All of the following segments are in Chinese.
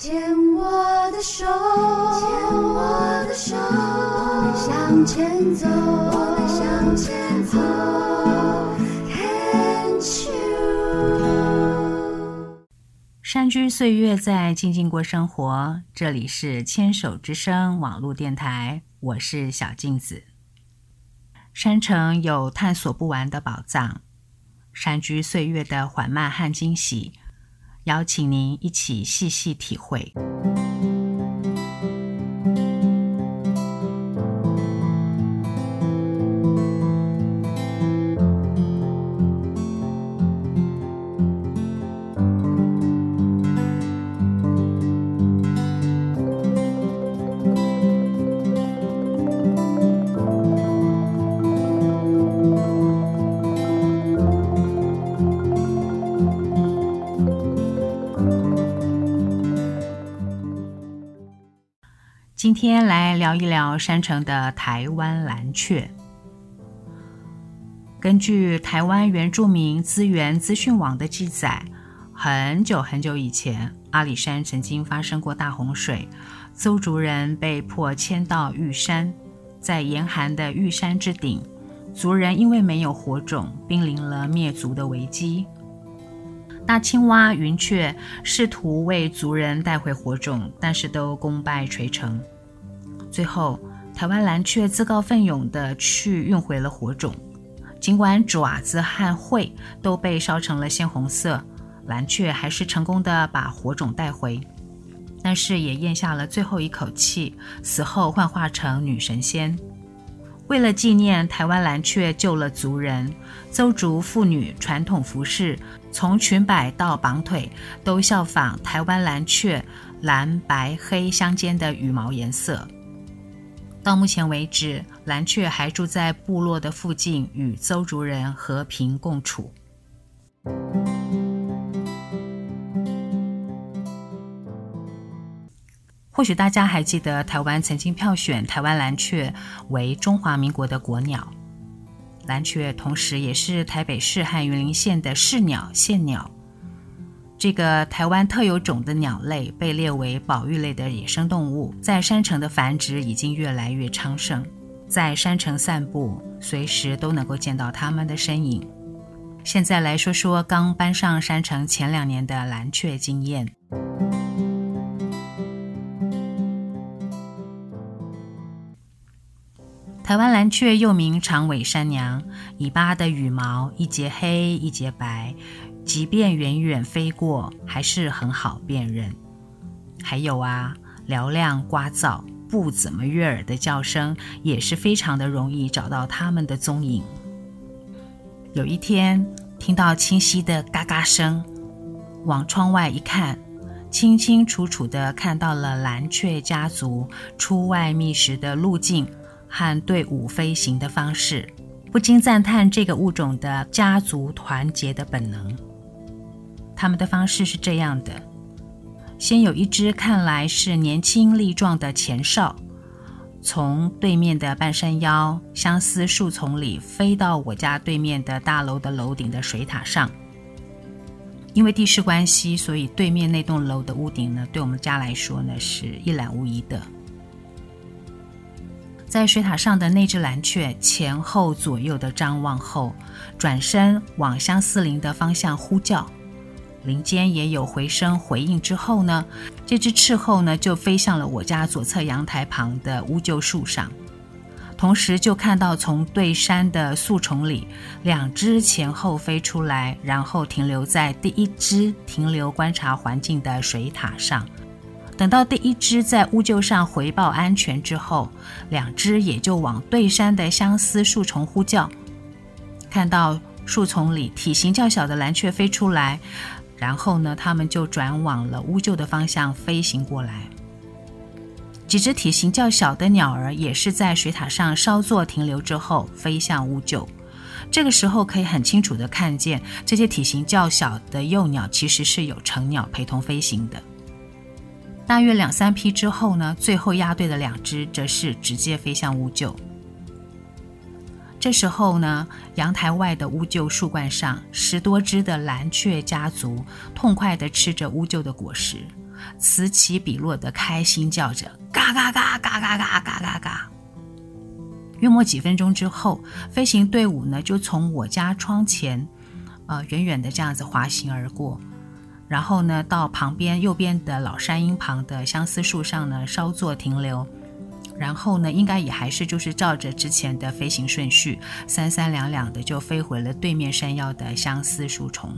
牵我的手，牵我的手，我们向前走，我们向前走。Can't you？山居岁月，在静静过生活。这里是牵手之声网络电台，我是小镜子。山城有探索不完的宝藏，山居岁月的缓慢和惊喜，邀请您一起细细体会。今天来聊一聊山城的台湾蓝雀。根据台湾原住民资源资讯网的记载，很久很久以前，阿里山曾经发生过大洪水，邹族人被迫迁到玉山，在严寒的玉山之顶，族人因为没有火种，濒临了灭族的危机。大青蛙、云雀试图为族人带回火种，但是都功败垂成。最后，台湾蓝鹊自告奋勇地去运回了火种。尽管爪子和喙都被烧成了鲜红色，蓝鹊还是成功地把火种带回，但是也咽下了最后一口气，死后幻化成女神仙。为了纪念台湾蓝鹊救了族人，邹族妇女传统服饰从裙摆到绑腿都效仿台湾蓝鹊蓝白黑相间的羽毛颜色。到目前为止，蓝鹊还住在部落的附近，与邹族人和平共处。或许大家还记得，台湾曾经票选台湾蓝鹊为中华民国的国鸟。蓝鹊同时也是台北市和云林县的市鸟、县鸟。这个台湾特有种的鸟类被列为保育类的野生动物，在山城的繁殖已经越来越昌盛。在山城散步，随时都能够见到它们的身影。现在来说说刚搬上山城前两年的蓝雀经验。台湾蓝雀又名长尾山娘，尾巴的羽毛一节黑一节白，即便远远飞过，还是很好辨认。还有啊，嘹亮聒噪、不怎么悦耳的叫声，也是非常的容易找到它们的踪影。有一天，听到清晰的嘎嘎声，往窗外一看，清清楚楚地看到了蓝雀家族出外觅食的路径。和队伍飞行的方式，不禁赞叹这个物种的家族团结的本能。他们的方式是这样的：先有一只看来是年轻力壮的前哨，从对面的半山腰相思树丛里飞到我家对面的大楼的楼顶的水塔上。因为地势关系，所以对面那栋楼的屋顶呢，对我们家来说呢，是一览无遗的。在水塔上的那只蓝雀前后左右的张望后，转身往相思林的方向呼叫，林间也有回声回应。之后呢，这只斥候呢就飞向了我家左侧阳台旁的乌桕树上，同时就看到从对山的树丛里两只前后飞出来，然后停留在第一只停留观察环境的水塔上。等到第一只在乌桕上回报安全之后，两只也就往对山的相思树丛呼叫。看到树丛里体型较小的蓝雀飞出来，然后呢，它们就转往了乌鹫的方向飞行过来。几只体型较小的鸟儿也是在水塔上稍作停留之后飞向乌鹫。这个时候可以很清楚地看见，这些体型较小的幼鸟其实是有成鸟陪同飞行的。大约两三批之后呢，最后压队的两只则是直接飞向乌鹫。这时候呢，阳台外的乌桕树冠上，十多只的蓝雀家族痛快地吃着乌桕的果实，此起彼落的开心叫着，嘎嘎嘎嘎嘎嘎嘎嘎嘎。约莫几分钟之后，飞行队伍呢就从我家窗前，呃，远远的这样子滑行而过，然后呢到旁边右边的老山鹰旁的相思树上呢稍作停留，然后呢应该也还是就是照着之前的飞行顺序，三三两两的就飞回了对面山腰的相思树丛。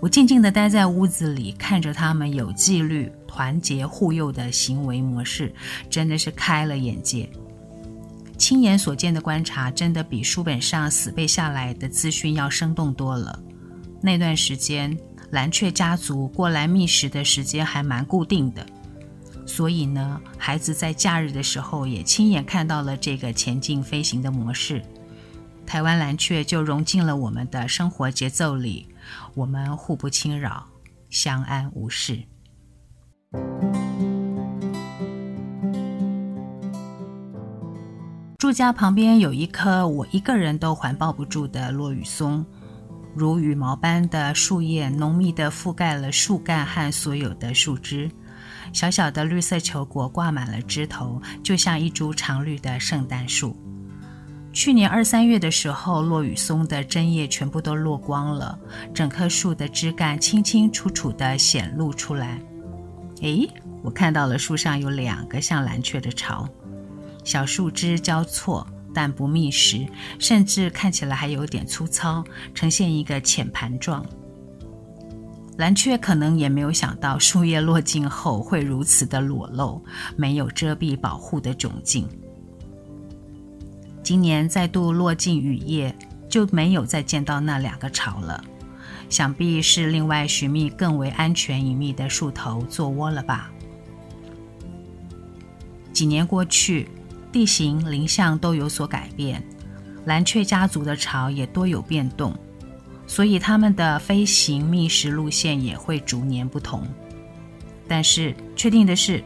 我静静地待在屋子里，看着他们有纪律、团结、护佑的行为模式，真的是开了眼界。亲眼所见的观察，真的比书本上死背下来的资讯要生动多了。那段时间，蓝雀家族过来觅食的时间还蛮固定的，所以呢，孩子在假日的时候也亲眼看到了这个前进飞行的模式。台湾蓝鹊就融进了我们的生活节奏里。我们互不侵扰，相安无事。住家旁边有一棵我一个人都环抱不住的落羽松，如羽毛般的树叶浓密地覆盖了树干和所有的树枝，小小的绿色球果挂满了枝头，就像一株常绿的圣诞树。去年二三月的时候，落羽松的针叶全部都落光了，整棵树的枝干清清楚楚地显露出来。诶，我看到了树上有两个像蓝鹊的巢，小树枝交错，但不密实，甚至看起来还有点粗糙，呈现一个浅盘状。蓝雀可能也没有想到树叶落尽后会如此的裸露，没有遮蔽保护的窘境。今年再度落尽雨叶，就没有再见到那两个巢了。想必是另外寻觅更为安全隐秘的树头做窝了吧。几年过去，地形林相都有所改变，蓝雀家族的巢也多有变动，所以它们的飞行觅食路线也会逐年不同。但是确定的是，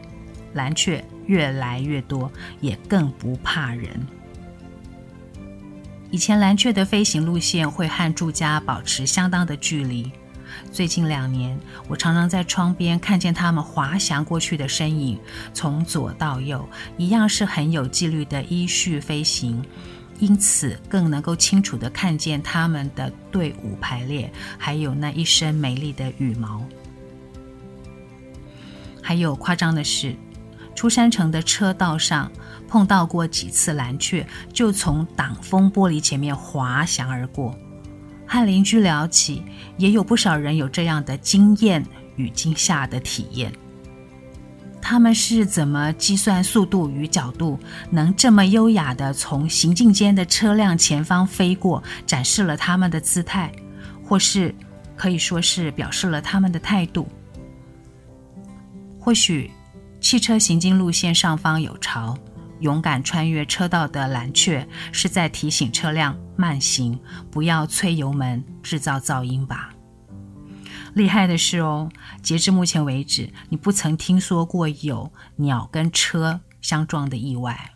蓝雀越来越多，也更不怕人。以前蓝雀的飞行路线会和住家保持相当的距离。最近两年，我常常在窗边看见它们滑翔过去的身影，从左到右，一样是很有纪律的依序飞行，因此更能够清楚地看见他们的队伍排列，还有那一身美丽的羽毛。还有夸张的是，出山城的车道上碰到过几次蓝雀，就从挡风玻璃前面滑翔而过。和邻居聊起，也有不少人有这样的惊艳与惊吓的体验。他们是怎么计算速度与角度，能这么优雅地从行进间的车辆前方飞过，展示了他们的姿态，或是可以说是表示了他们的态度？或许。汽车行经路线上方有巢，勇敢穿越车道的蓝雀是在提醒车辆慢行，不要催油门制造噪音吧。厉害的是哦，截至目前为止，你不曾听说过有鸟跟车相撞的意外。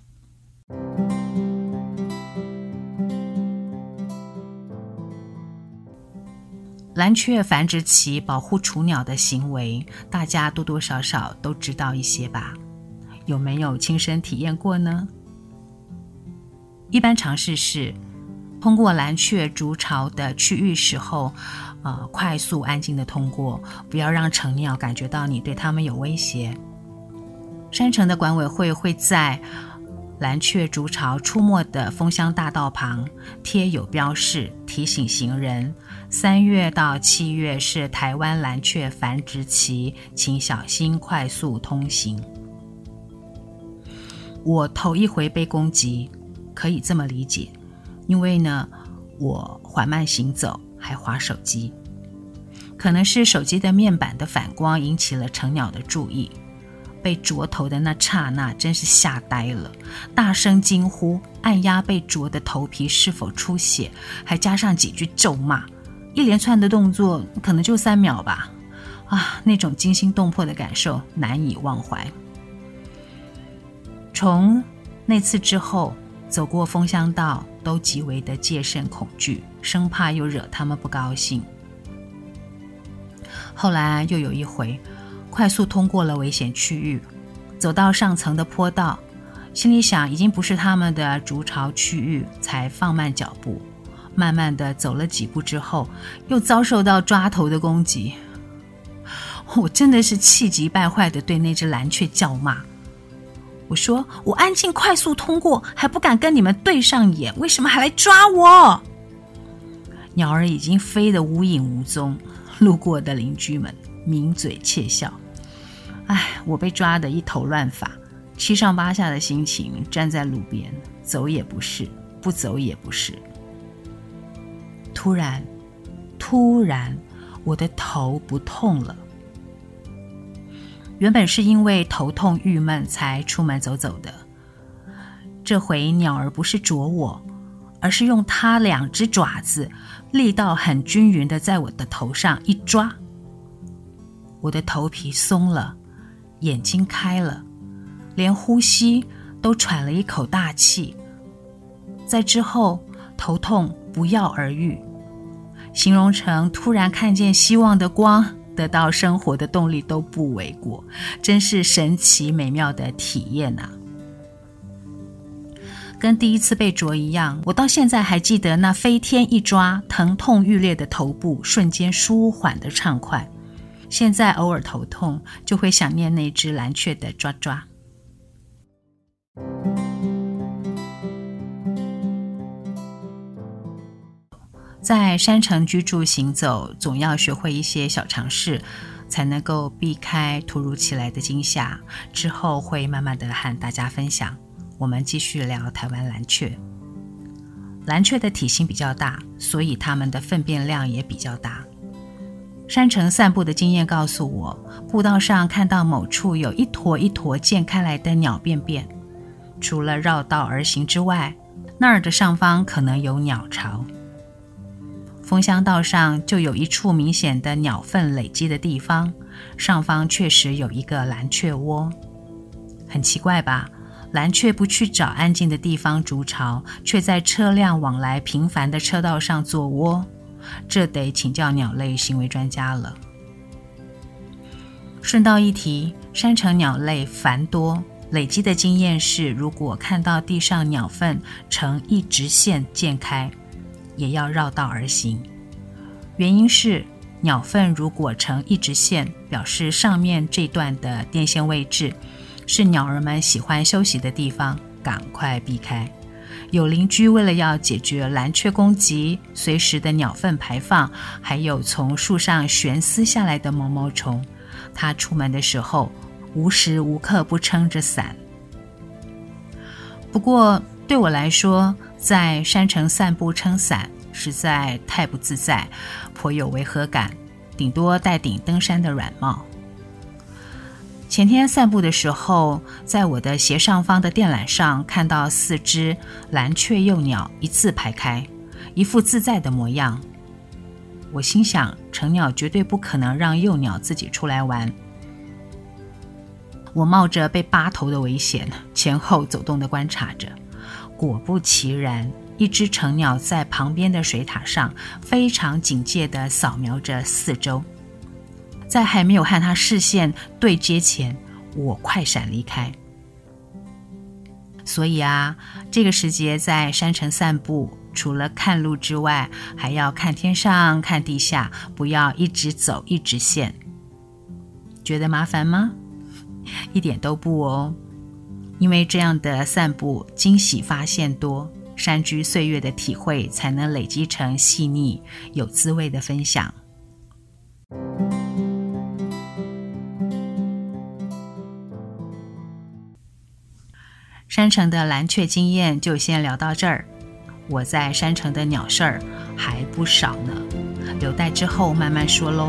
蓝雀繁殖期保护雏鸟的行为，大家多多少少都知道一些吧？有没有亲身体验过呢？一般尝试是，通过蓝鹊筑巢的区域时候，呃，快速安静地通过，不要让成鸟感觉到你对它们有威胁。山城的管委会会在蓝鹊筑巢出没的枫香大道旁贴有标示，提醒行人：三月到七月是台湾蓝鹊繁殖期，请小心快速通行。我头一回被攻击，可以这么理解，因为呢，我缓慢行走，还滑手机，可能是手机的面板的反光引起了成鸟的注意。被啄头的那刹那，真是吓呆了，大声惊呼，按压被啄的头皮是否出血，还加上几句咒骂，一连串的动作可能就三秒吧，啊，那种惊心动魄的感受难以忘怀。从那次之后，走过枫香道都极为的戒慎恐惧，生怕又惹他们不高兴。后来又有一回。快速通过了危险区域，走到上层的坡道，心里想已经不是他们的筑巢区域，才放慢脚步。慢慢的走了几步之后，又遭受到抓头的攻击。我真的是气急败坏的对那只蓝雀叫骂。我说：“我安静快速通过，还不敢跟你们对上眼，为什么还来抓我？”鸟儿已经飞得无影无踪，路过的邻居们抿嘴窃笑。唉，我被抓得一头乱发，七上八下的心情，站在路边，走也不是，不走也不是。突然，突然，我的头不痛了。原本是因为头痛郁闷才出门走走的，这回鸟儿不是啄我，而是用它两只爪子，力道很均匀的在我的头上一抓，我的头皮松了，眼睛开了，连呼吸都喘了一口大气。在之后，头痛不药而愈，形容成突然看见希望的光。得到生活的动力都不为过，真是神奇美妙的体验呐！跟第一次被啄一样，我到现在还记得那飞天一抓，疼痛欲裂的头部瞬间舒缓的畅快。现在偶尔头痛，就会想念那只蓝雀的抓抓。在山城居住行走，总要学会一些小常识，才能够避开突如其来的惊吓。之后会慢慢的和大家分享。我们继续聊台湾蓝雀。蓝雀的体型比较大，所以它们的粪便量也比较大。山城散步的经验告诉我，步道上看到某处有一坨一坨溅开来的鸟便便，除了绕道而行之外，那儿的上方可能有鸟巢。枫香道上就有一处明显的鸟粪累积的地方，上方确实有一个蓝雀窝。很奇怪吧？蓝雀不去找安静的地方筑巢，却在车辆往来频繁的车道上做窝，这得请教鸟类行为专家了。顺道一提，山城鸟类繁多，累积的经验是，如果看到地上鸟粪呈一直线溅开。也要绕道而行，原因是鸟粪如果呈一直线，表示上面这段的电线位置是鸟儿们喜欢休息的地方，赶快避开。有邻居为了要解决蓝雀攻击、随时的鸟粪排放，还有从树上悬丝下来的毛毛虫，他出门的时候无时无刻不撑着伞。不过对我来说，在山城散步撑伞实在太不自在，颇有违和感。顶多戴顶登山的软帽。前天散步的时候，在我的斜上方的电缆上看到四只蓝雀幼鸟一字排开，一副自在的模样。我心想，成鸟绝对不可能让幼鸟自己出来玩。我冒着被扒头的危险，前后走动地观察着。果不其然，一只成鸟在旁边的水塔上非常警戒地扫描着四周。在还没有和它视线对接前，我快闪离开。所以啊，这个时节在山城散步，除了看路之外，还要看天上、看地下，不要一直走一直线。觉得麻烦吗？一点都不哦。因为这样的散步，惊喜发现多，山居岁月的体会才能累积成细腻有滋味的分享。山城的蓝雀经验就先聊到这儿，我在山城的鸟事儿还不少呢，留待之后慢慢说喽。